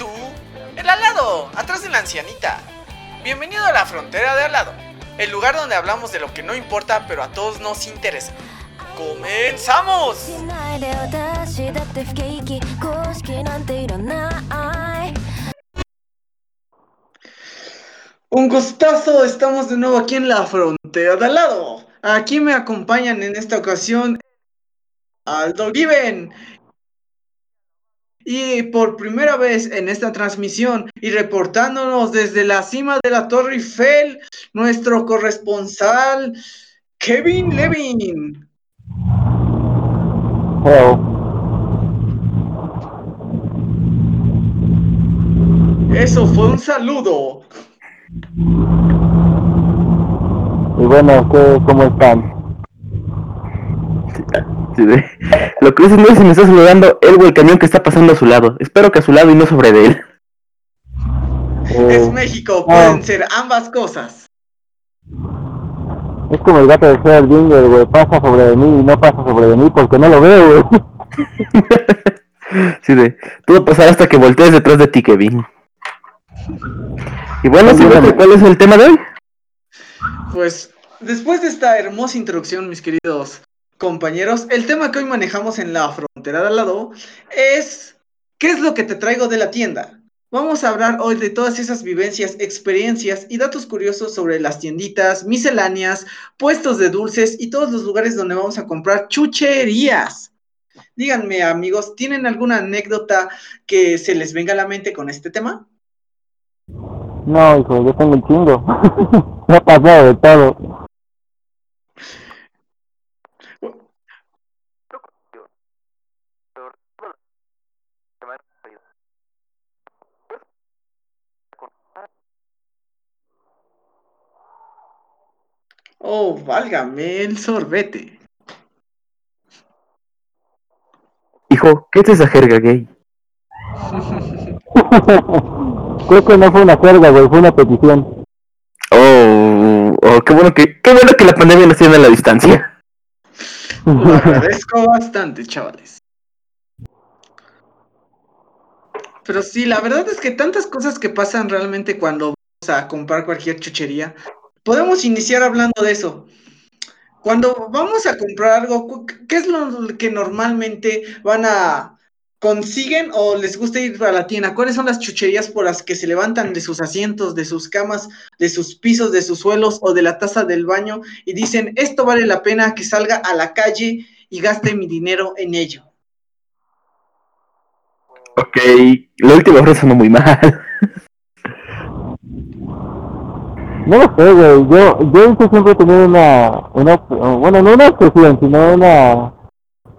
tú? El alado, atrás de la ancianita. Bienvenido a la frontera de alado, el lugar donde hablamos de lo que no importa pero a todos nos interesa. ¡Comenzamos! Un gustazo, estamos de nuevo aquí en la frontera de alado. Aquí me acompañan en esta ocasión Aldo Given y por primera vez en esta transmisión y reportándonos desde la cima de la Torre Eiffel, nuestro corresponsal Kevin Levin. Hello. Eso fue un saludo. Y bueno, ¿qué, ¿cómo están? Sí, de- Lo que dices no es si me está saludando él o el camión que está pasando a su lado. Espero que a su lado y no sobre de él. Es México, ah. pueden ser ambas cosas. es como el gato de Schrödinger, güey. Pasa sobre de mí y no pasa sobre de mí porque no lo veo, güey. Sí, de. Todo pasará hasta que voltees detrás de ti, Kevin. Y bueno, bien. ¿cuál es el tema de hoy? Pues después de esta hermosa introducción, mis queridos compañeros, el tema que hoy manejamos en la frontera de al lado es ¿qué es lo que te traigo de la tienda? Vamos a hablar hoy de todas esas vivencias, experiencias y datos curiosos sobre las tienditas, misceláneas, puestos de dulces y todos los lugares donde vamos a comprar chucherías. Díganme, amigos, ¿tienen alguna anécdota que se les venga a la mente con este tema? No, hijo, yo tengo un chingo. Me ha pasado de todo. Oh, válgame el sorbete. Hijo, ¿qué es esa jerga gay? Creo que no fue una carga, güey, fue una petición. Oh, oh, qué bueno que, qué bueno que la pandemia nos tiene a la distancia. Lo agradezco bastante, chavales. Pero sí, la verdad es que tantas cosas que pasan realmente cuando vamos a comprar cualquier chuchería. Podemos iniciar hablando de eso. Cuando vamos a comprar algo, ¿qué es lo que normalmente van a consiguen o les gusta ir a la tienda? ¿Cuáles son las chucherías por las que se levantan de sus asientos, de sus camas, de sus pisos, de sus suelos o de la taza del baño y dicen, esto vale la pena que salga a la calle y gaste mi dinero en ello? Ok, la última frase sonó muy mal. No lo sé, güey. Yo, yo hice siempre he tenido una, una, bueno, no una obsesión, sino una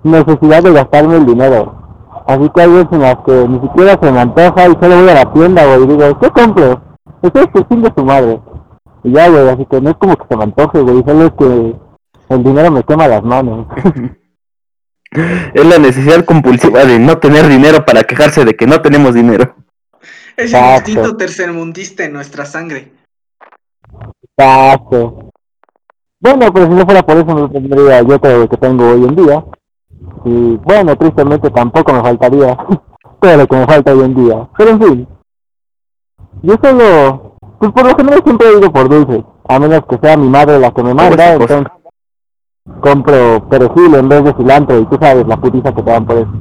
necesidad de gastarme el dinero. Así que hay veces en las que ni siquiera se me antoja y solo voy a la tienda, güey, y digo, ¿qué compro? Pues es que chingue su madre. Y ya, güey, así que no es como que se me antoje, güey, solo es que el dinero me quema las manos. Es la necesidad compulsiva de no tener dinero para quejarse de que no tenemos dinero. Es el instinto tercermundista en nuestra sangre. Exacto. Bueno, pero si no fuera por eso no tendría yo todo lo que tengo hoy en día. Y bueno, tristemente tampoco me faltaría todo lo que me falta hoy en día. Pero en fin. Yo solo, pues por lo general siempre he ido por dulces. A menos que sea mi madre la que me manda, entonces compro perejil en vez de cilantro y tú sabes la putiza que te dan por eso.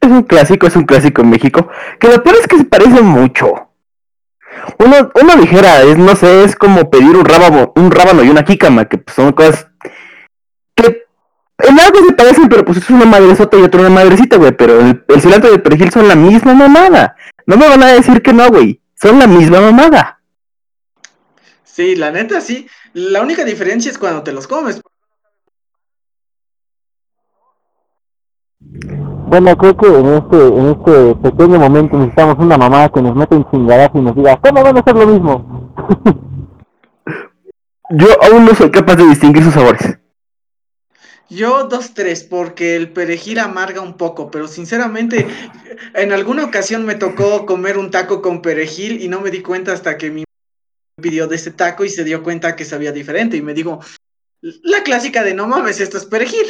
Es un clásico, es un clásico en México. Que lo peor es que se parece mucho. Uno, uno dijera, es, no sé, es como pedir un rábano, un rábano y una jícama, que pues, son cosas que en algo se parecen, pero pues es una madresota y otra una madrecita, güey. Pero el, el cilantro y el perejil son la misma mamada. No me van a decir que no, güey. Son la misma mamada. Sí, la neta sí. La única diferencia es cuando te los comes. Bueno, creo que en este, en este pequeño momento necesitamos una mamá que nos meta en chingadas y nos diga, ¿cómo van a hacer lo mismo? Yo aún no soy capaz de distinguir sus sabores. Yo dos, tres, porque el perejil amarga un poco, pero sinceramente, en alguna ocasión me tocó comer un taco con perejil y no me di cuenta hasta que mi pidió de ese taco y se dio cuenta que sabía diferente y me dijo, la clásica de no mames, esto es perejil.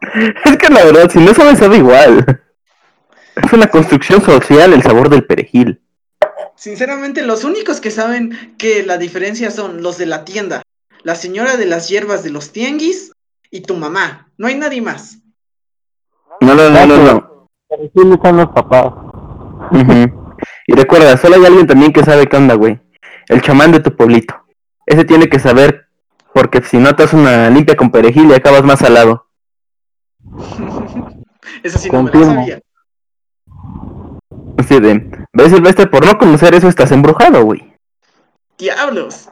Es que la verdad, si no sabe, sabe igual. Es una construcción social el sabor del perejil. Sinceramente, los únicos que saben que la diferencia son los de la tienda, la señora de las hierbas de los tianguis y tu mamá. No hay nadie más. No, no, no, no, no. Sí están los papás. Y recuerda, solo hay alguien también que sabe qué onda, güey. El chamán de tu pueblito. Ese tiene que saber, porque si no te haces una limpia con perejil y acabas más salado. Eso sí no me lo Confirmo. sabía. De, ves Silvestre, por no conocer eso estás embrujado, güey. Diablos.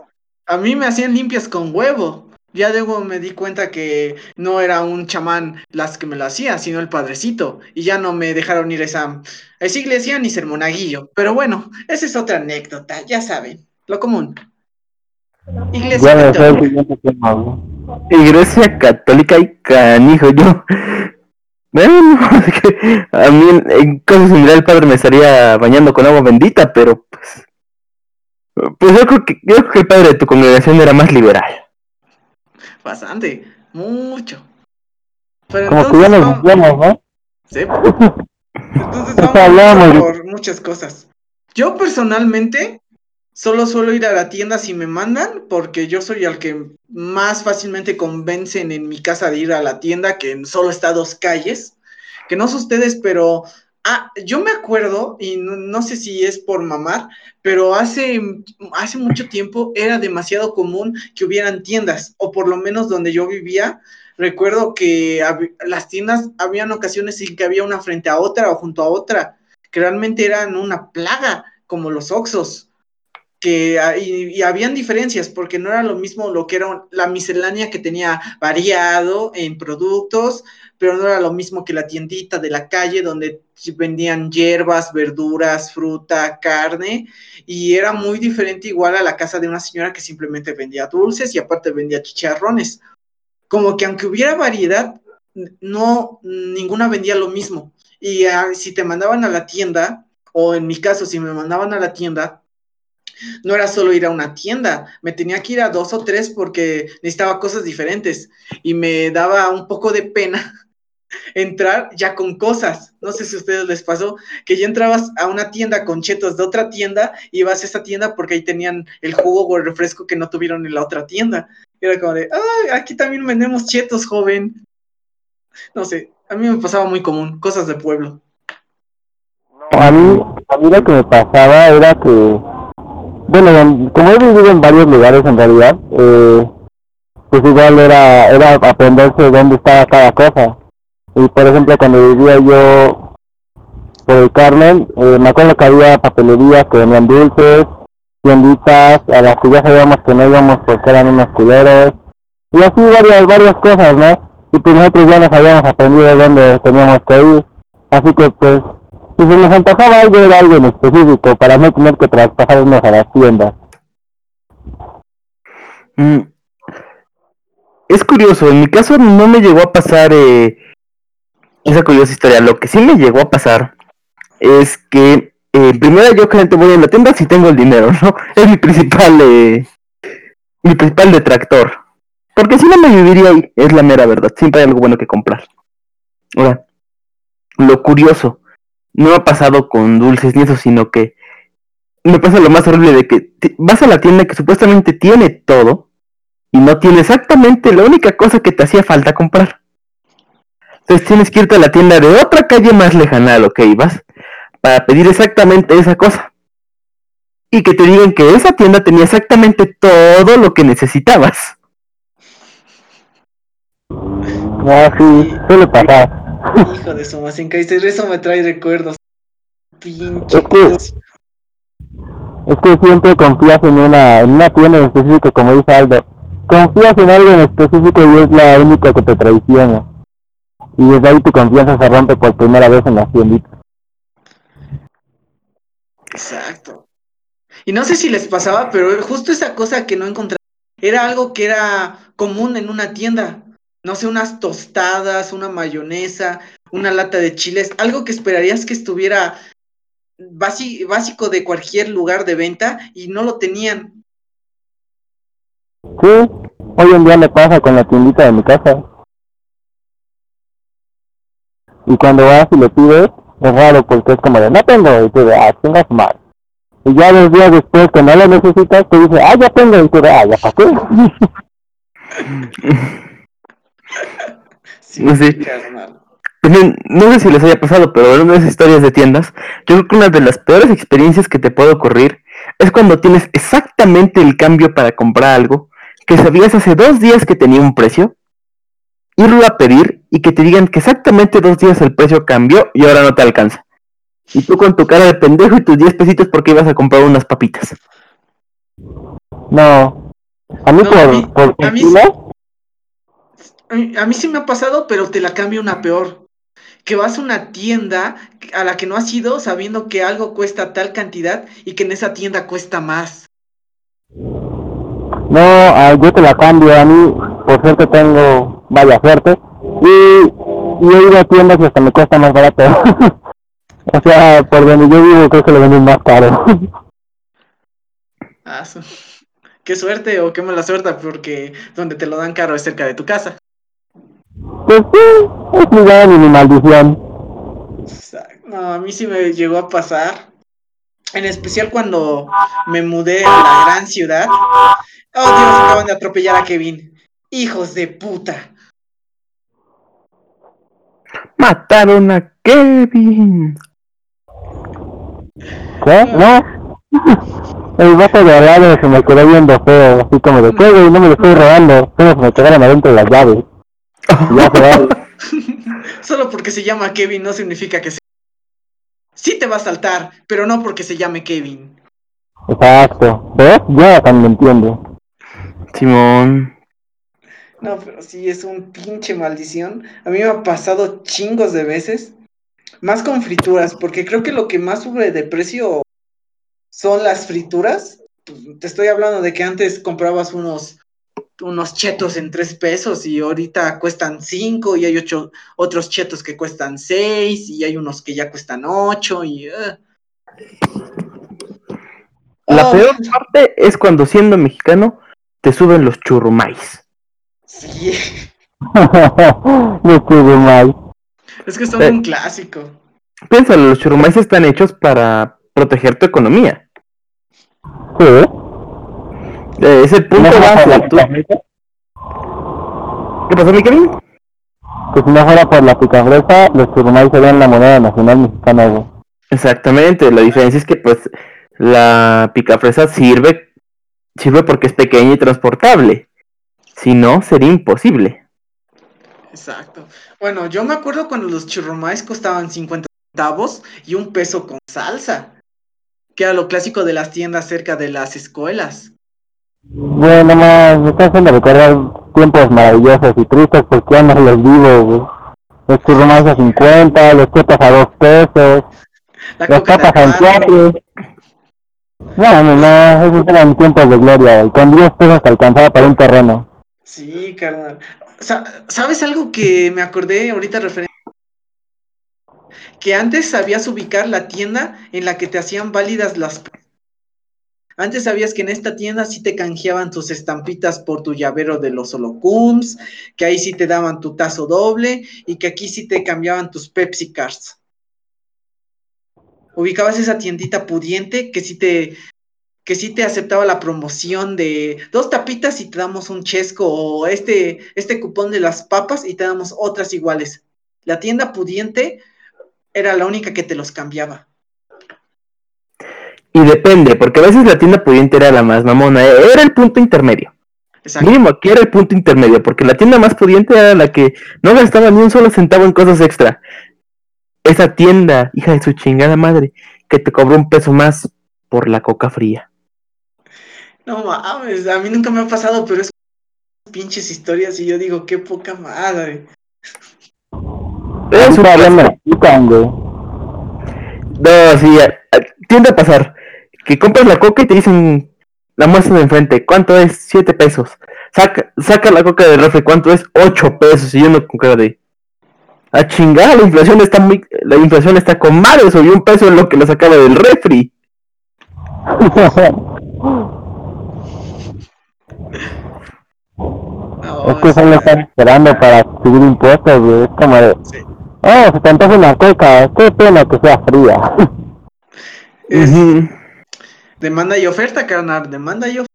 A mí me hacían limpias con huevo. Ya luego me di cuenta que no era un chamán las que me lo hacía, sino el padrecito. Y ya no me dejaron ir a esa, a esa iglesia ni ser monaguillo. Pero bueno, esa es otra anécdota, ya saben. Lo común. Iglesia Ya Iglesia católica y canijo, yo. Bueno, es que a mí en, en caso similar el padre me estaría bañando con agua bendita, pero pues. Pues yo creo que, yo creo que el padre de tu congregación era más liberal. Bastante, mucho. Pero Como que ya entonces, nos vamos- ¿no? Sí. Entonces vamos hablamos. por muchas cosas. Yo personalmente solo suelo ir a la tienda si me mandan, porque yo soy el que más fácilmente convencen en mi casa de ir a la tienda, que solo está a dos calles. Que no sé ustedes, pero ah, yo me acuerdo, y no, no sé si es por mamar, pero hace, hace mucho tiempo era demasiado común que hubieran tiendas, o por lo menos donde yo vivía, recuerdo que las tiendas habían ocasiones en que había una frente a otra o junto a otra, que realmente eran una plaga, como los Oxos, que ah, y, y habían diferencias, porque no era lo mismo lo que era la miscelánea que tenía variado en productos, pero no era lo mismo que la tiendita de la calle donde vendían hierbas, verduras, fruta, carne, y era muy diferente igual a la casa de una señora que simplemente vendía dulces y aparte vendía chicharrones como que aunque hubiera variedad, no, ninguna vendía lo mismo. Y ah, si te mandaban a la tienda, o en mi caso, si me mandaban a la tienda, no era solo ir a una tienda, me tenía que ir a dos o tres porque necesitaba cosas diferentes y me daba un poco de pena entrar ya con cosas. No sé si a ustedes les pasó que ya entrabas a una tienda con chetos de otra tienda y ibas a esa tienda porque ahí tenían el jugo o el refresco que no tuvieron en la otra tienda. Era como de, ay, aquí también vendemos chetos, joven. No sé, a mí me pasaba muy común, cosas de pueblo. A mí, a mí lo que me pasaba era que, bueno, en- como he vivido en varios lugares en realidad, eh, pues igual era, era aprenderse dónde estaba cada cosa. Y por ejemplo, cuando vivía yo por el Carmen, eh, me acuerdo que había papelerías que vendían dulces, tienditas, a las que ya sabíamos que no íbamos porque eran unos culeros, y así varias, varias cosas, ¿no? Y pues nosotros ya nos habíamos aprendido dónde teníamos que ir, así que pues si se nos antojaba algo era algo en específico para no tener que traspasarnos a las tiendas. Mm. Es curioso, en mi caso no me llegó a pasar eh, esa curiosa historia. Lo que sí me llegó a pasar es que eh, primero yo gente voy a la tienda si tengo el dinero, ¿no? Es mi principal eh, mi principal detractor. Porque si no me viviría ahí, es la mera verdad. Siempre hay algo bueno que comprar. Ahora, lo curioso, no ha pasado con dulces ni eso, sino que me pasa lo más horrible de que vas a la tienda que supuestamente tiene todo y no tiene exactamente la única cosa que te hacía falta comprar. Entonces tienes que irte a la tienda de otra calle más lejana a lo que ibas para pedir exactamente esa cosa. Y que te digan que esa tienda tenía exactamente todo lo que necesitabas. Ah, sí, suele pasar. Hijo de su más Kaiser, eso me trae recuerdos. Pinche. Es que- Es que siempre confías en una, en una tienda en específico, como dice Aldo. Confías en algo en específico y es la única que te traiciona. Y desde ahí tu confianza se rompe por primera vez en la tiendita. Exacto. Y no sé si les pasaba, pero justo esa cosa que no encontraba era algo que era común en una tienda. No sé, unas tostadas, una mayonesa, una lata de chiles, algo que esperarías que estuviera básico de cualquier lugar de venta y no lo tenían. Sí, hoy en día me pasa con la tiendita de mi casa. Y cuando vas y le pides, es raro porque es como de, no tengo, y tú de, ah, tengas mal. Y ya dos días después que no lo necesitas, te dice, ah, ya tengo, y tú de, ah, ya pasé. Sí, No sé. También, no sé si les haya pasado, pero hablando de esas historias de tiendas, yo creo que una de las peores experiencias que te puede ocurrir es cuando tienes exactamente el cambio para comprar algo que sabías hace dos días que tenía un precio, irlo a pedir y que te digan que exactamente dos días el precio cambió y ahora no te alcanza. Y tú con tu cara de pendejo y tus 10 pesitos porque ibas a comprar unas papitas. No. A mí No, por, a mí- por a mí A mí, a mí sí me ha pasado, pero te la cambia una peor. Que vas a una tienda a la que no has ido sabiendo que algo cuesta tal cantidad y que en esa tienda cuesta más. No, ah, yo te la cambio. A mí, por suerte, tengo vaya suerte. Y, y he ido a tiendas y hasta me cuesta más barato. o sea, por donde yo vivo, creo que lo venden más caro. Ah, su- Qué suerte o qué mala suerte, porque donde te lo dan caro es cerca de tu casa. Pues sí, es mi y mi maldición. No, a mí sí me llegó a pasar. En especial cuando me mudé a la gran ciudad. Oh Dios, acaban de atropellar a Kevin. Hijos de puta. Mataron a Kevin. ¿Qué? No. El vato de al lado se me quedó viendo feo, así como de, ¿qué, güey? No me lo estoy robando. Solo se me quedaron adentro las llaves. Solo porque se llama Kevin no significa que se... Sí te va a saltar, pero no porque se llame Kevin. Exacto. ¿Ves? Ya también entiendo. Simón. No, pero sí es un pinche maldición. A mí me ha pasado chingos de veces. Más con frituras, porque creo que lo que más sube de precio son las frituras. Pues, Te estoy hablando de que antes comprabas unos, unos chetos en tres pesos y ahorita cuestan cinco y hay ocho, otros chetos que cuestan seis y hay unos que ya cuestan ocho y... eh. La Oh, peor parte es cuando siendo mexicano te suben los churrumais. Sí, no estuve mal. es que son Eh. un clásico. Piénsalo, los churrumais están hechos para proteger tu economía. Sí. Eh, Es el punto base. Tú- ¿Qué pasó, mi Kevin? que si no fuera por la picafresa, los churrumais serían la moneda nacional mexicana, güey. Exactamente, la diferencia es que pues la picafresa sirve, sirve porque es pequeña y transportable. Si no, sería imposible. Exacto. Bueno, yo me acuerdo cuando los churrumais costaban 50 centavos y un peso con salsa, que era lo clásico de las tiendas cerca de las escuelas. Bueno, más, me está haciendo recordar tiempos maravillosos y tristes porque ya no los vivo, güey. Los churrumais a 50, los chetas a 2 pesos, La de papas a cuatro. 4. No, no, no, esos eran tiempos de gloria, güey. Con 10 pesos te alcanzaba para un terreno. Sí, carnal. Sa- ¿Sabes algo que me acordé ahorita referente? Que antes sabías ubicar la tienda en la que te hacían válidas las... Antes sabías que en esta tienda sí te canjeaban tus estampitas por tu llavero de los holocums, que ahí sí te daban tu tazo doble y que aquí sí te cambiaban tus Pepsi Cards. Ubicabas esa tiendita pudiente que sí te que sí te aceptaba la promoción de dos tapitas y te damos un chesco o este, este cupón de las papas y te damos otras iguales. La tienda pudiente era la única que te los cambiaba. Y depende, porque a veces la tienda pudiente era la más mamona, eh, era el punto intermedio. Exacto. Mínimo aquí era el punto intermedio, porque la tienda más pudiente era la que no gastaba ni un solo centavo en cosas extra. Esa tienda, hija de su chingada madre, que te cobró un peso más por la coca fría. No mames, a mí nunca me ha pasado, pero es pinches historias y yo digo, qué poca madre. Es un quitan, güey. No, sí, tiende a pasar. Que compras la coca y te dicen la muestra de enfrente, ¿cuánto es? Siete pesos. Saca, saca la coca del refri, ¿cuánto es? Ocho pesos. Y yo no con cara de. A chingar, la inflación está muy. La inflación está con madre, subió un peso en lo que lo sacaba del refri. No, es que solo están esperando para subir impuestos, güey. Es como de, Sí. Oh, se te antoja una coca, qué pena que sea fría. Es. Demanda y oferta, carnal, demanda y oferta.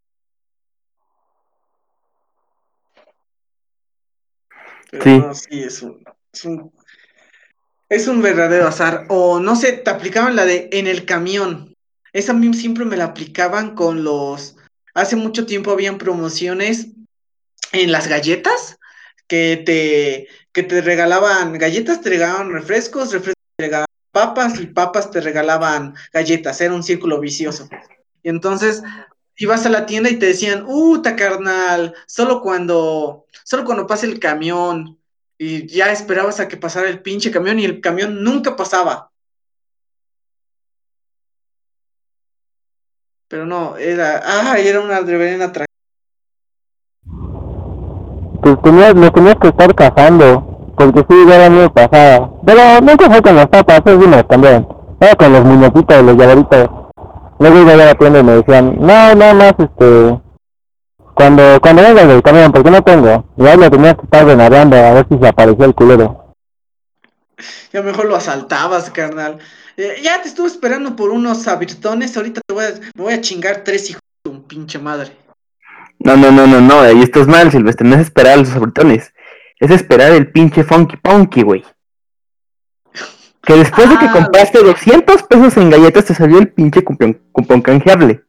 Pero Sí. no, sí, es un, es un, es un verdadero azar. O no sé, te aplicaban la de en el camión. Esa a mí siempre me la aplicaban con los. Hace mucho tiempo habían promociones en las galletas que te, que te regalaban galletas, te regalaban refrescos, refrescos te regalaban papas y papas te regalaban galletas. Era un círculo vicioso. Y entonces ibas a la tienda y te decían, ¡Uta, carnal! Solo cuando, solo cuando pase el camión. Y ya esperabas a que pasara el pinche camión y el camión nunca pasaba. Pero no, era, ¡ay! Era una reverenda tra- Pues tenías, lo tenías que estar cazando, porque sí, ya era muy pasada. Pero nunca fue con las papas, me las cambiaron. Era con los muñequitos, los llaveritos. Luego iba a la tienda y me decían, no, nada más, este, cuando, cuando vengas del camión, porque no tengo. Y ahí lo tenías que estar venadeando a ver si se aparecía el culero. Ya mejor lo asaltabas, carnal. Eh, ya te estuve esperando por unos abirtones. Ahorita te voy a, me voy a chingar tres hijos de un pinche madre. No, no, no, no, no, ahí estás mal, Silvestre, no es esperar a los abritones. Es esperar el pinche Funky Punky, güey. Que después de que compraste 200 pesos en galletas te salió el pinche cupón, cupón canjeable.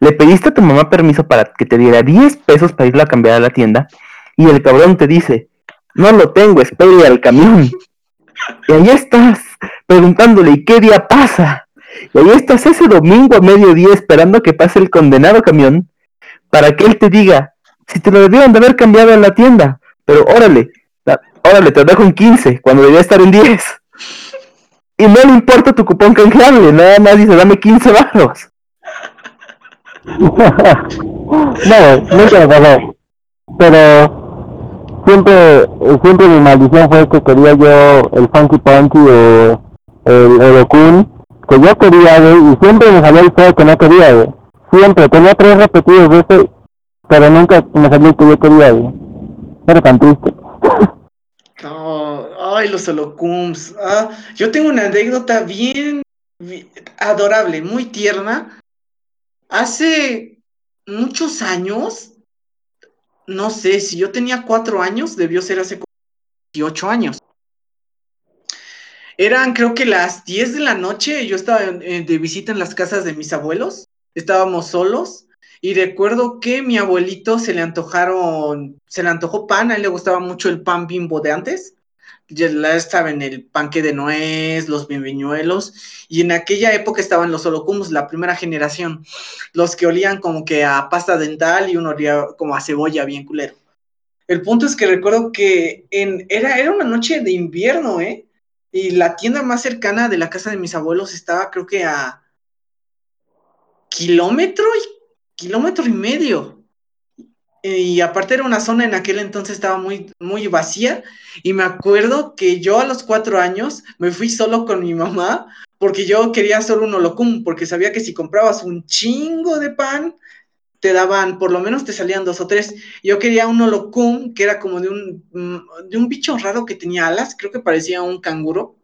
Le pediste a tu mamá permiso para que te diera 10 pesos para irla a cambiar a la tienda y el cabrón te dice, no lo tengo, espere al camión. Y ahí estás, preguntándole, ¿y qué día pasa? Y ahí estás ese domingo a mediodía esperando que pase el condenado camión para que él te diga, si te lo debieron de haber cambiado en la tienda, pero órale, la- órale, te lo dejo en 15, cuando debía estar en 10. Y no le importa tu cupón canjeable, nada más dice, dame 15 baros. no, nunca me pasó. Pero siempre, siempre mi maldición fue que quería yo el Funky Punky o el Eurokun, que yo quería, y siempre me salió el feo que no quería. Siempre, tenía tres repetidos de pero nunca me salió el que yo quería. Era tan triste. Ay, los holocums. Ah, yo tengo una anécdota bien, bi- adorable, muy tierna. Hace muchos años, no sé, si yo tenía cuatro años, debió ser hace como 18 años. Eran creo que las 10 de la noche, yo estaba de visita en las casas de mis abuelos, estábamos solos y recuerdo que mi abuelito se le antojaron, se le antojó pan, a él le gustaba mucho el pan bimbo de antes, ya la estaba en el panque de nuez, los bimbiñuelos, y en aquella época estaban los holocumos, la primera generación, los que olían como que a pasta dental y uno olía como a cebolla bien culero. El punto es que recuerdo que era, era una noche de invierno, ¿eh? Y la tienda más cercana de la casa de mis abuelos estaba creo que a kilómetro y kilómetro y medio. Y aparte era una zona en aquel entonces estaba muy, muy vacía. Y me acuerdo que yo a los cuatro años me fui solo con mi mamá porque yo quería solo un holocum, porque sabía que si comprabas un chingo de pan, te daban, por lo menos te salían dos o tres. Yo quería un holocum que era como de un, mm, de un bicho raro que tenía alas, creo que parecía un canguro.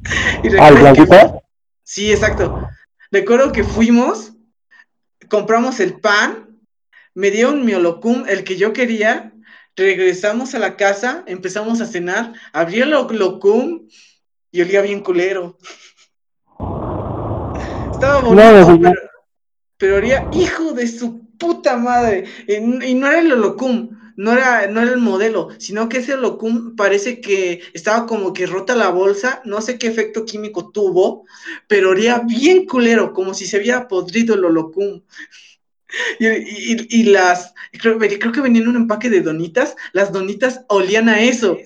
¿Al blanquito? Sí, exacto. Recuerdo que fuimos, compramos el pan, me dieron mi holocum, el que yo quería, regresamos a la casa, empezamos a cenar, abrí el holocum y olía bien culero. Estaba bonito, No, pero, pero olía hijo de su puta madre. Y, y no era el holocum, no era, no era el modelo, sino que ese holocum parece que estaba como que rota la bolsa, no sé qué efecto químico tuvo, pero olía bien culero, como si se hubiera podrido el holocum. Y, las, creo, creo que venía en un empaque de donitas, las donitas olían a eso.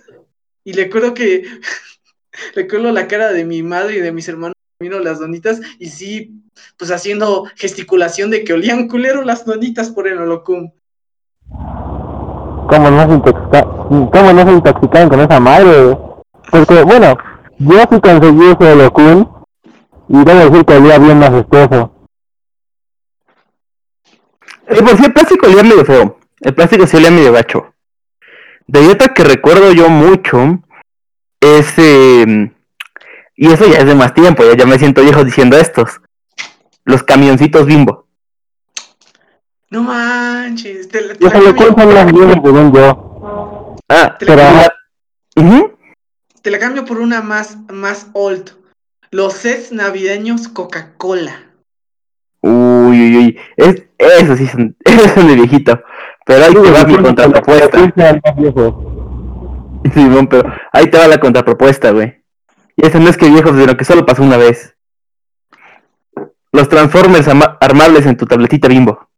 Y recuerdo que, recuerdo la cara de mi madre y de mis hermanos comiendo las donitas y sí, pues haciendo gesticulación de que olían culero las donitas por el holocum. ¿Cómo no, se intoxica ¿Cómo no se intoxicaron con esa madre? Porque, bueno, yo sí conseguí ese holocún y debo decir que olía bien más espeso. Eh, pues sí, el plástico olía medio feo. El plástico sí olía medio gacho. De dieta que recuerdo yo mucho es... eh, y eso ya es de más tiempo, ya, ya me siento viejo diciendo estos. Los camioncitos bimbo. No manches. Te, la- te Yo la solo cambio, las viejos, según yo. Ah, te la Pero, cambio- ujú. te la cambio por una más, más old. Los sets navideños Coca-Cola. Uy, uy, uy. Es, eso sí son, esos son de viejito. Pero ahí te va mi contrapropuesta. Viejos. Simón, pero ahí te va la contrapropuesta, güey. Y eso no es que viejo, sino que solo pasó una vez. Los Transformers ama- armables en tu tabletita bimbo.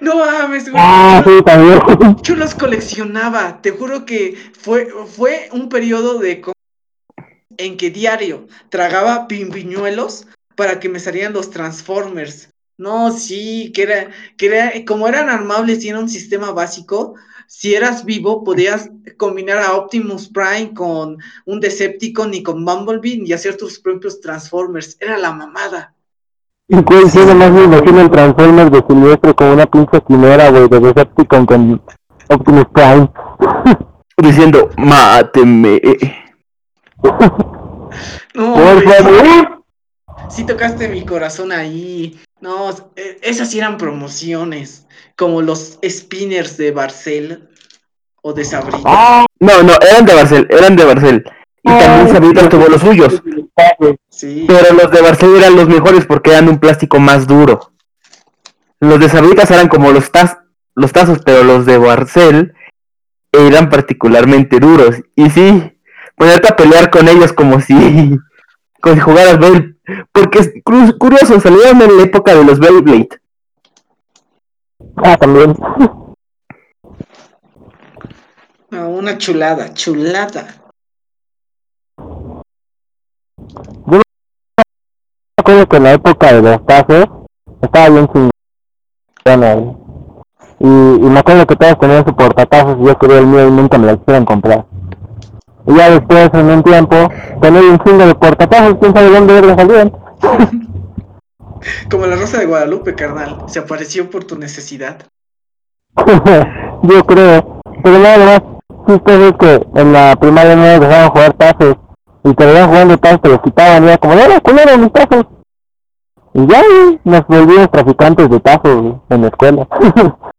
No mames, güey. Ah, sí, también. Yo los coleccionaba. Te juro que fue, fue un periodo de en que diario tragaba pimpiñuelos para que me salieran los Transformers. No, sí, que era, que era, como eran armables y era un sistema básico, si eras vivo podías combinar a Optimus Prime con un Decepticon y con Bumblebee y hacer tus propios Transformers. Era la mamada. Y güey, yo nomás me imagino el Transformers de Silvestre como una pinche quimera, güey, de Decepticon con Optimus Prime. Diciendo, máteme. No, Por favor. sí tocaste mi corazón ahí. No, eh, esas sí eran promociones, como los spinners de Barcel o de Sabrina. Ah, No, no, eran de Barcel, eran de Barcel. Y también Sabritas tuvo los suyos. Sí. Pero los de Barcel eran los mejores porque eran un plástico más duro. Los de Sabritas eran como los, taz los tazos, pero los de Barcel eran particularmente duros. Y sí, ponerte a pelear con ellos como si, como si jugaras Bell. Porque es curioso, salieron en la época de los Beyblade. Ah, también. No, una chulada, chulada. Me acuerdo que en la época de los tazos estaba bien chingona. güey. Y, y me acuerdo que todos tenían su portatazos y yo quería el mío y nunca me lo quisieron comprar. Y ya después, en un tiempo, tener un chingo de portatazos, quién sabe dónde verga salían. Como la Rosa de Guadalupe, carnal. Se apareció por tu necesidad. yo creo. Pero nada más, chistoso es que en la primaria no dejaban jugar tazos. Y te veían jugando tazos, te los quitaban y era como, ¡era culero mis tazos! Y ya, nos volvimos traficantes de tazos en la escuela.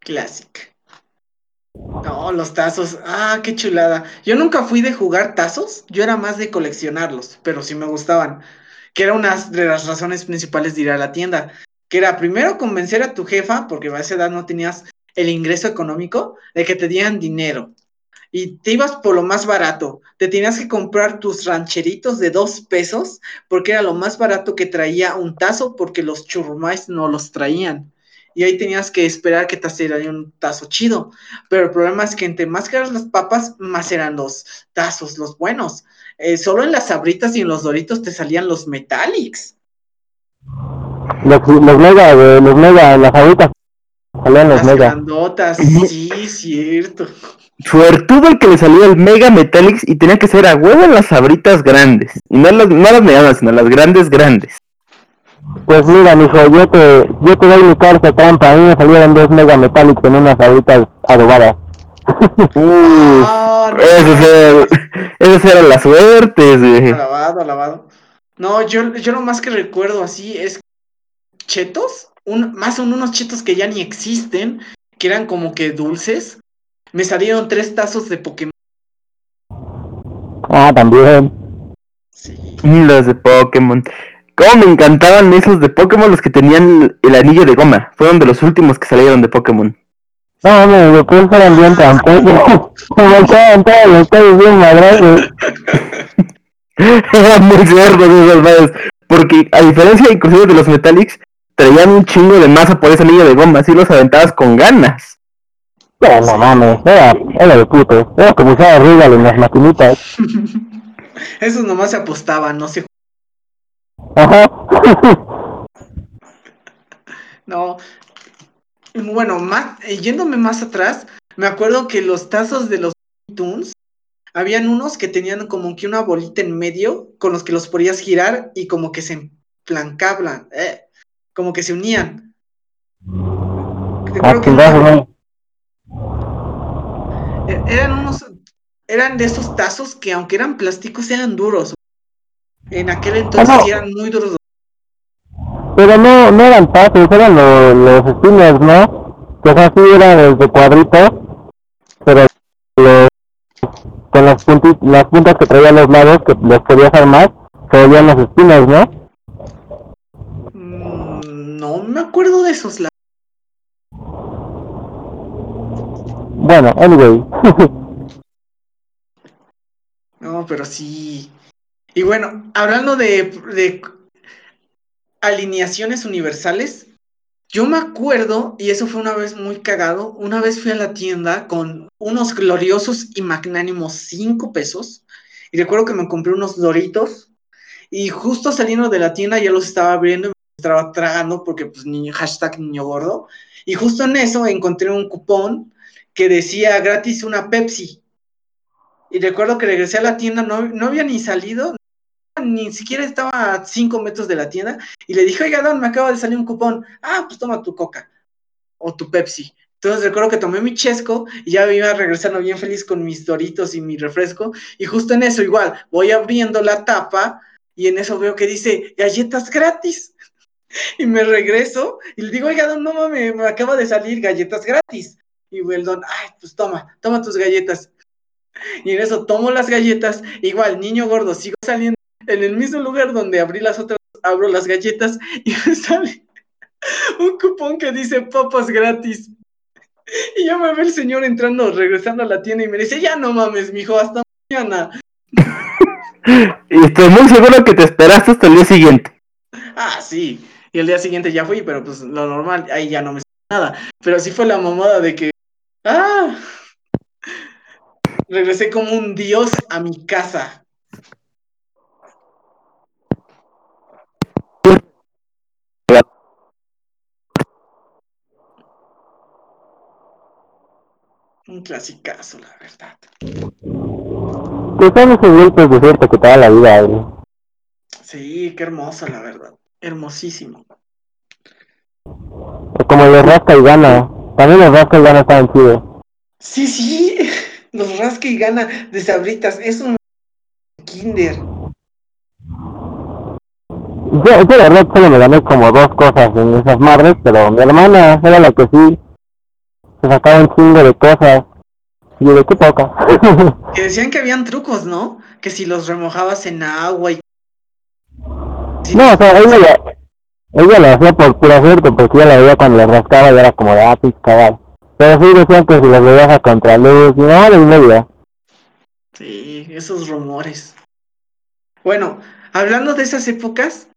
Classic. No, los tazos. Ah, qué chulada. Yo nunca fui de jugar tazos. Yo era más de coleccionarlos, pero sí me gustaban. Que era una de las razones principales de ir a la tienda. Que era primero convencer a tu jefa, porque a esa edad no tenías el ingreso económico, de que te dieran dinero. Y te ibas por lo más barato. Te tenías que comprar tus rancheritos de dos pesos, porque era lo más barato que traía un tazo, porque los churrumais no los traían y ahí tenías que esperar que te saliera un tazo chido. Pero el problema es que entre más caras las papas, más eran los tazos, los buenos. Eh, solo en las sabritas y en los doritos te salían los metallics. los, los mega, los mega, las los Las mega. grandotas, sí, cierto. Suertudo el que le salía el Mega Metallics y tenía que ser a huevo las sabritas grandes. Y no las, no las medianas, sino las grandes grandes. Pues mira, mijo, yo te, yo te doy mi carta trampa. A mí me salieron dos mega metálicos en unas aguitas adobadas. Uh, Ah, no, esas eran, esas eran las suertes, güey. Alabado, alabado. No, yo, yo lo más que recuerdo así es chetos, un, más son unos chetos que ya ni existen, que eran como que dulces. Me salieron tres tazos de Pokémon. ah, también. Sí. Los de Pokémon. Cómo me encantaban esos de Pokémon, los que tenían el anillo de goma. Fueron de los últimos que salieron de Pokémon. No, mames, después eran bien tramposos. Se volteaban todos los calles bien madrazos. Eran muy cerdos esos madres. Porque a diferencia inclusive de los Metallics, traían un chingo de masa por ese anillo de goma. Así los aventabas con ganas. No, no mames, era, era de puto. Era como usar Regal en las maquinitas. Esos nomás se apostaban, no se Ajá. No. Bueno, más, eh, yéndome más atrás, me acuerdo que los tazos de los Toons, habían unos que tenían como que una bolita en medio con los que los podías girar y como que se emplancaban, eh, como que se unían. Ah, que chingazo, nunca- no. e- eran unos eran de esos tazos que aunque eran plásticos eran duros. En aquel entonces no. eran muy duros. Pero no, no eran tazos, eran los, los spinners, ¿no? Que así eran los de cuadritos, pero los, con las, punti- las puntas que traían los lados, que los podías armar, se volvían los spinners, ¿no? Mm, no me acuerdo de esos. la- Bueno, anyway. No, pero sí. Y bueno, hablando de, alineaciones universales, yo me acuerdo, y eso fue una vez muy cagado, una vez fui a la tienda con unos gloriosos y magnánimos 5 pesos, y recuerdo que me compré unos doritos, y justo saliendo de la tienda ya los estaba abriendo y me estaba tragando porque pues niño, hashtag niño gordo, y justo en eso encontré un cupón que decía gratis una Pepsi. Y recuerdo que regresé a la tienda, no, no había ni salido, ni siquiera estaba a 5 metros de la tienda, y le dije, oiga, Don, me acaba de salir un cupón. Ah, pues toma tu coca o tu Pepsi. Entonces recuerdo que tomé mi chesco y ya me iba regresando bien feliz con mis doritos y mi refresco. Y justo en eso, igual, voy abriendo la tapa y en eso veo que dice galletas gratis. Y me regreso y le digo, oiga, Don, no mames, me acaba de salir galletas gratis. Y el Don, ay, pues toma, toma tus galletas. Y en eso tomo las galletas, igual, niño gordo, sigo saliendo en el mismo lugar donde abrí las otras, abro las galletas y me sale un cupón que dice papas gratis. Y ya me ve el señor entrando, regresando a la tienda y me dice, ya no mames, mijo, hasta mañana. Y estoy muy seguro que te esperaste hasta el día siguiente. Ah, sí. Y el día siguiente ya fui, pero pues lo normal, ahí ya no me nada. Pero sí fue la mamada de que, ah, regresé como un dios a mi casa. Un clasicazo, la verdad. Que son esos golpes de suerte que te da la vida, güey. Sí, qué hermoso, la verdad. Hermosísimo. Como los rasca y gana. También los rasca y gana estaban chidos. Sí, sí, los rasca y gana de sabritas. Es un kinder. Yo, yo la verdad solo me gané como dos cosas en esas madres, pero mi hermana era la que sí. Se sacaba un chingo de cosas. Y de qué poca. Que decían que habían trucos, ¿no? Que si los remojabas en agua y... No, o sea, ella, la- ella lo hacía por pura suerte, porque ella la veía cuando le rascaba y era como de ah. Pero sí decían que si los veías a contraluz, no, de media. Sí, esos rumores. Bueno, hablando de esas épocas,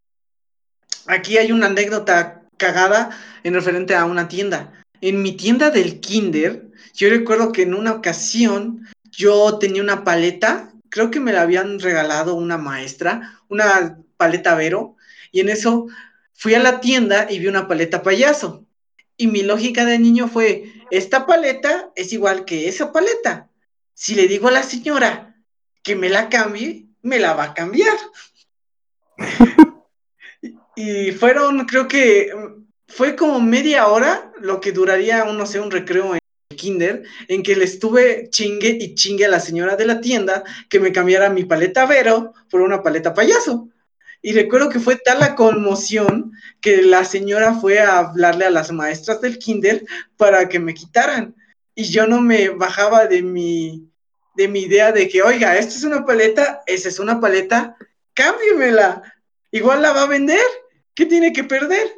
aquí hay una anécdota cagada en referente a una tienda. En mi tienda del kinder, yo recuerdo que en una ocasión yo tenía una paleta, creo que me la habían regalado una maestra, una paleta Vero, y en eso fui a la tienda y vi una paleta payaso. Y mi lógica de niño fue, esta paleta es igual que esa paleta. Si le digo a la señora que me la cambie, me la va a cambiar. y fueron, creo que fue como media hora lo que duraría, no sé, un recreo en kinder, en que le estuve chingue y chingue a la señora de la tienda que me cambiara mi paleta Vero por una paleta payaso. Y recuerdo que fue tal la conmoción que la señora fue a hablarle a las maestras del kinder para que me quitaran. Y yo no me bajaba de mi, de mi idea de que, oiga, esta es una paleta, esa es una paleta, cámbiemela. Igual la va a vender. ¿Qué tiene que perder?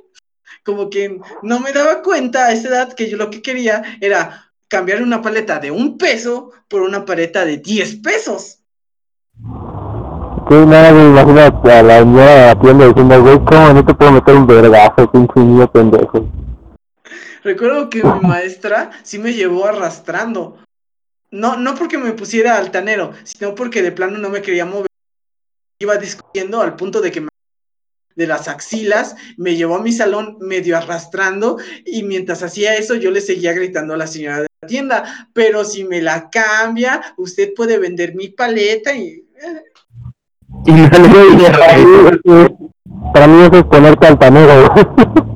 Como que no me daba cuenta a esa edad que yo lo que quería era cambiar una paleta de un peso por una paleta de 10 pesos. Sí, nada, me imagino a la señora de la tienda diciendo, güey, ¿cómo no te puedo meter un vergazo, pinche niño pendejo? Recuerdo que mi maestra sí me llevó arrastrando. No, no porque me pusiera altanero, sino porque de plano no me quería mover. Iba discutiendo al punto de que me de las axilas, me llevó a mi salón medio arrastrando y mientras hacía eso yo le seguía gritando a la señora de la tienda, pero si me la cambia, usted puede vender mi paleta y... Y no le Para mí, es- para mí eso es ponerte altanero.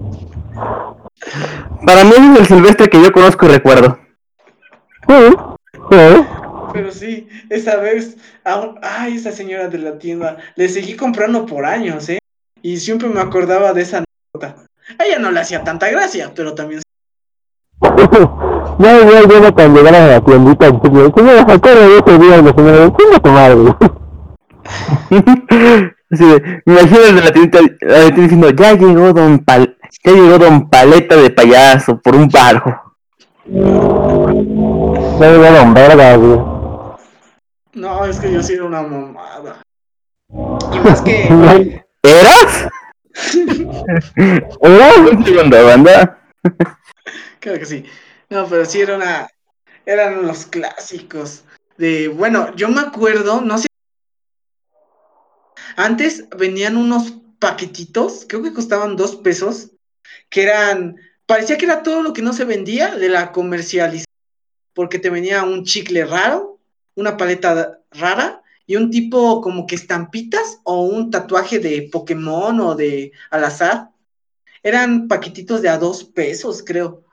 Para mí es el silvestre que yo conozco y recuerdo. Sí, sí. Pero sí, esa vez, aún, ay, esa señora de la tienda, le seguí comprando por años, ¿eh? Y siempre me acordaba de esa nota. A ella no le hacía tanta gracia, pero también... No, yo no cuando llegar a la tiendita, en serio, señora, ¿se acuerda de ese día? La señora, tu madre. Así de, me imagino el de la tienda, la tienda diciendo, ya llegó don Pal, ya llegó don Paleta de payaso por un paro. No llegó don verga, güey. No, es que yo sí era una mamada. Y más que... ¿Eras? ¿Eras? Segunda banda. Claro que sí. No, pero sí era una. Eran los clásicos. De. Bueno, yo me acuerdo, no sé. Antes venían unos paquetitos, creo que costaban dos pesos, que eran. Parecía que era todo lo que no se vendía de la comercialización. Porque te venía un chicle raro, una paleta rara y un tipo como que estampitas o un tatuaje de Pokémon o de al azar. Eran paquetitos de a dos pesos, creo.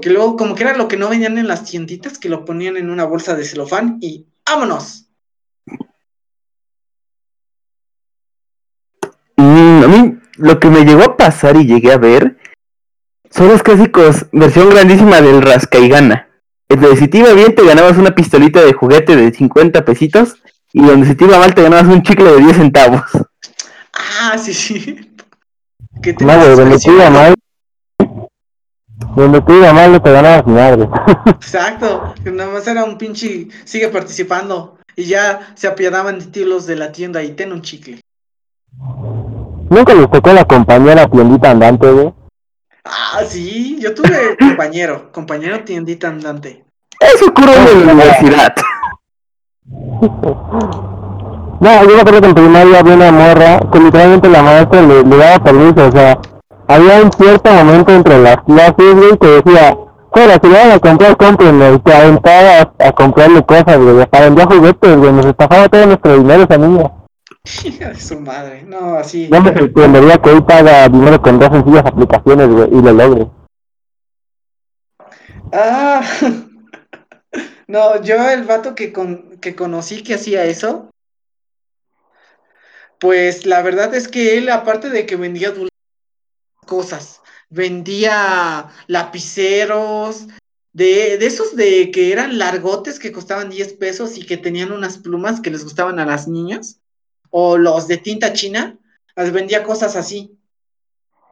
Que luego, como que era lo que no venían en las tienditas, que lo ponían en una bolsa de celofán y ¡vámonos! A mí lo que me llegó a pasar y llegué a ver son los clásicos, versión grandísima del Rasca y Gana. Donde si te iba bien te ganabas una pistolita de juguete de 50 pesitos y donde si te iba mal te ganabas un chicle de 10 centavos. Ah, sí, sí. No, tenías güey, donde te iba mal. Donde te iba mal, no te ganabas madre. Exacto, que nada más era un pinche sigue participando y ya se apiadaban de ti los de la tienda y ten un chicle. Nunca les tocó la compañera tiendita andante, güey. Ah, sí, yo tuve compañero, compañero tiendita andante. Eso ocurre en la universidad. No, yo me acuerdo que en primaria había una morra que literalmente la maestra le, le daba permiso, o sea, había un cierto momento entre las clases, güey, que decía, fuera, si van a comprar, cómprenlo, y te aventaba a, a comprarle cosas, güey, hasta vendía juguetes, güey, nos estafaba todo nuestro dinero esa niña. Hija de su madre, no, así. No me sorprendería que hoy paga dinero con dos sencillas aplicaciones, güey, y lo logre. Ah, no, yo el vato que, con, que conocí que hacía eso, pues la verdad es que él, aparte de que vendía cosas, vendía lapiceros, de, de esos de que eran largotes que costaban 10 pesos y que tenían unas plumas que les gustaban a las niñas, o los de tinta china, las vendía cosas así,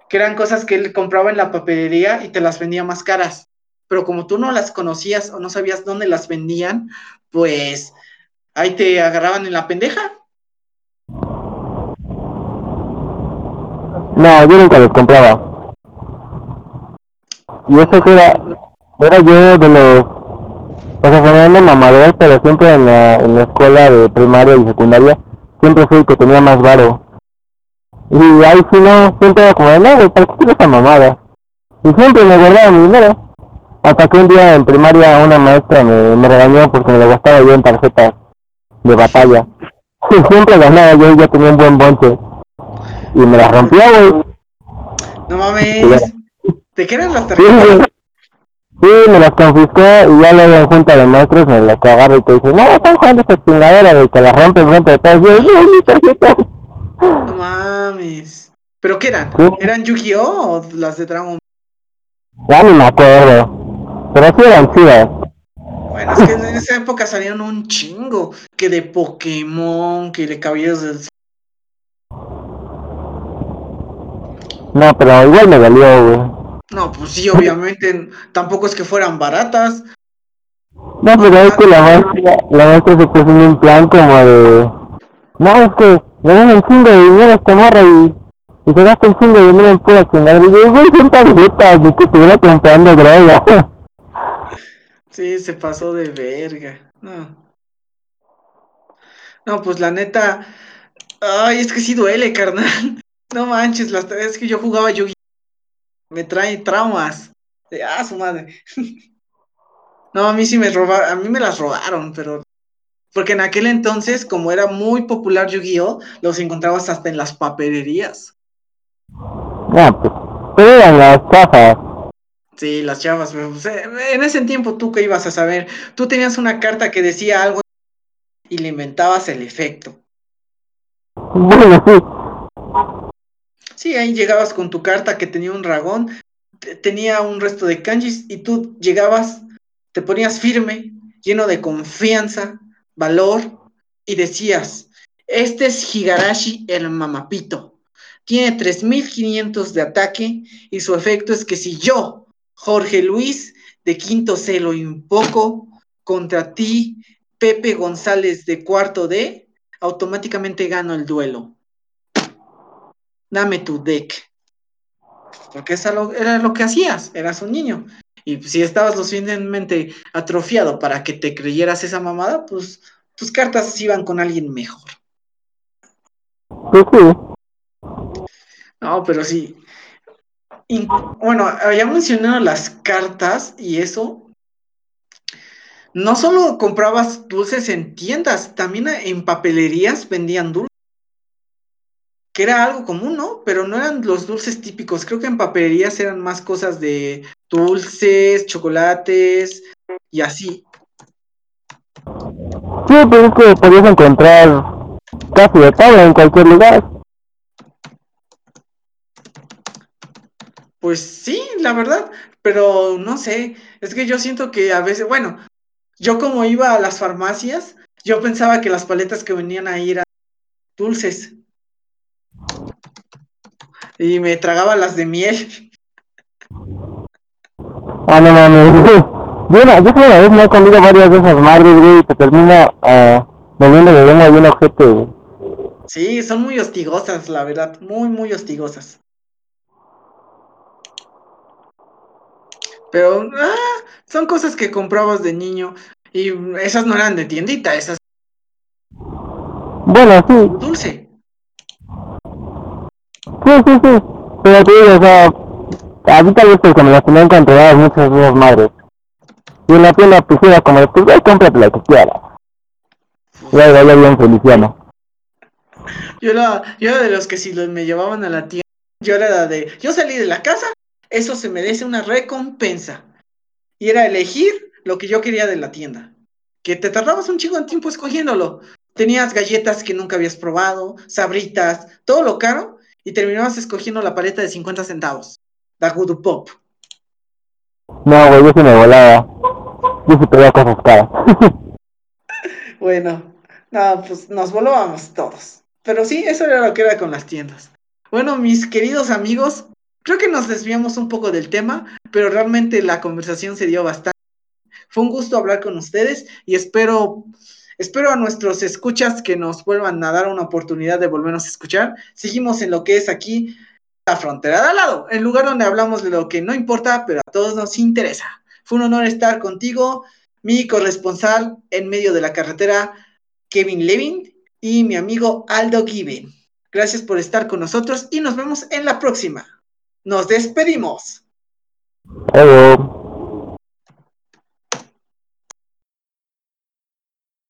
que eran cosas que él compraba en la papelería y te las vendía más caras pero como tú no las conocías o no sabías dónde las vendían, pues ahí te agarraban en la pendeja. No, yo nunca los compraba. Y eso que era, era yo de los, o sea, mamador, pero siempre en la, en la escuela de primaria y secundaria, siempre fui el que tenía más varo. Y ahí sí no, siempre era como, no, güey, ¿para qué tienes esa mamada? Y siempre me guardaba mi dinero. Hasta que un día en primaria una maestra me, me regañó porque me lo gastaba yo en tarjetas de batalla. Y siempre ganaba yo y ya tenía un buen bonche. Y me las rompió, güey. No mames. ¿De qué eran las tarjetas? Sí, me las confiscó y ya luego en junta de maestros me las agarra y te dice, no, están jugando esta chingadera de que la rompen frente de todos. Yo, no, mi tarjeta. No mames. ¿Pero qué eran? Sí. ¿Eran Yu-Gi-Oh o las de Dragon Ya ni me acuerdo. Pero sí eran chidas. Bueno, es que en esa época salieron un chingo. Que de Pokémon, que de Caballeros del. No, pero igual me dolió, güey. No, pues sí, obviamente. Tampoco es que fueran baratas. No, pero es que la maestra, la maestra se puso en un plan como de... No, es que le dan un chingo de dinero a esta morra y, y se gasta un chingo de dinero en pura chingada. Y yo, güey, son tarjetas, ni que estuviera comprando droga. Sí, se pasó de verga. No. No, pues la neta. Ay, es que sí duele, carnal. No manches, las es que yo jugaba yu Me trae traumas. De, ah, su madre. No, a mí sí me robaron, a mí me las robaron, pero. Porque en aquel entonces, como era muy popular Yu-Gi-Oh, los encontrabas hasta en las papelerías. No, pues, pero eran las chafas. Sí, las chavas, pero, pues, eh, en ese tiempo tú qué ibas a saber. Tú tenías una carta que decía algo y le inventabas el efecto. Bueno, sí. Sí, ahí llegabas con tu carta que tenía un dragón, te- tenía un resto de kanjis y tú llegabas, te ponías firme, lleno de confianza, valor y decías, este es Higarashi el mamapito. Tiene 3500 de ataque y su efecto es que si yo, Jorge Luis de quinto C lo invoco contra ti, Pepe González de cuarto D, automáticamente gano el duelo. Dame tu deck. Porque eso lo- era lo que hacías, eras un niño. Y si estabas lo suficientemente atrofiado para que te creyeras esa mamada, pues tus cartas iban con alguien mejor. No, pero sí. In- bueno, había mencionado las cartas y eso. No solo comprabas dulces en tiendas, también en papelerías vendían dulces. Que era algo común, ¿no? Pero no eran los dulces típicos. Creo que en papelerías eran más cosas de dulces, chocolates y así. Sí, pues es que podías encontrar casi de todo en cualquier lugar. Pues sí, la verdad, pero no sé, es que yo siento que a veces, bueno, yo como iba a las farmacias, yo pensaba que las paletas que venían ahí eran dulces. Y me tragaba las de miel. Ah, no mames. Yo, una, yo una vez me he comido varias de esas madres, güey, y te termina ah, volviendo de lengua bien ojete, güey. Sí, son muy hostigosas, la verdad, muy, muy hostigosas. Pero ah, son cosas que comprabas de niño y esas no eran de tiendita, esas Bueno, sí, dulce. Sí, sí, sí. Pero te digo, o sea, a mí tal vez porque me las tenían controladas muchas de madres. Y en la tienda pues era como, pues güey, cómprate la que quieras. Y ahí vaya bien feliciano. Yo era, yo era de los que si los me llevaban a la tienda, yo era de, yo salí de la casa, eso se merece una recompensa. Y era elegir lo que yo quería de la tienda. Que te tardabas un chingo de tiempo escogiéndolo. Tenías galletas que nunca habías probado, sabritas, todo lo caro, y terminabas escogiendo la paleta de 50 centavos. Da Good Pop. No, güey, yo sí me volaba. Yo sí pedía cosas caras. Bueno, no, pues nos volábamos todos. Pero sí, eso era lo que era con las tiendas. Bueno, mis queridos amigos, creo que nos desviamos un poco del tema, pero realmente la conversación se dio bastante. Fue un gusto hablar con ustedes y espero, espero a nuestros escuchas que nos vuelvan a dar una oportunidad de volvernos a escuchar. Seguimos en lo que es aquí la frontera de al lado, el lugar donde hablamos de lo que no importa, pero a todos nos interesa. Fue un honor estar contigo, mi corresponsal en medio de la carretera, Kevin Levin, y mi amigo Aldo Given. Gracias por estar con nosotros y nos vemos en la próxima. Nos despedimos. Hello.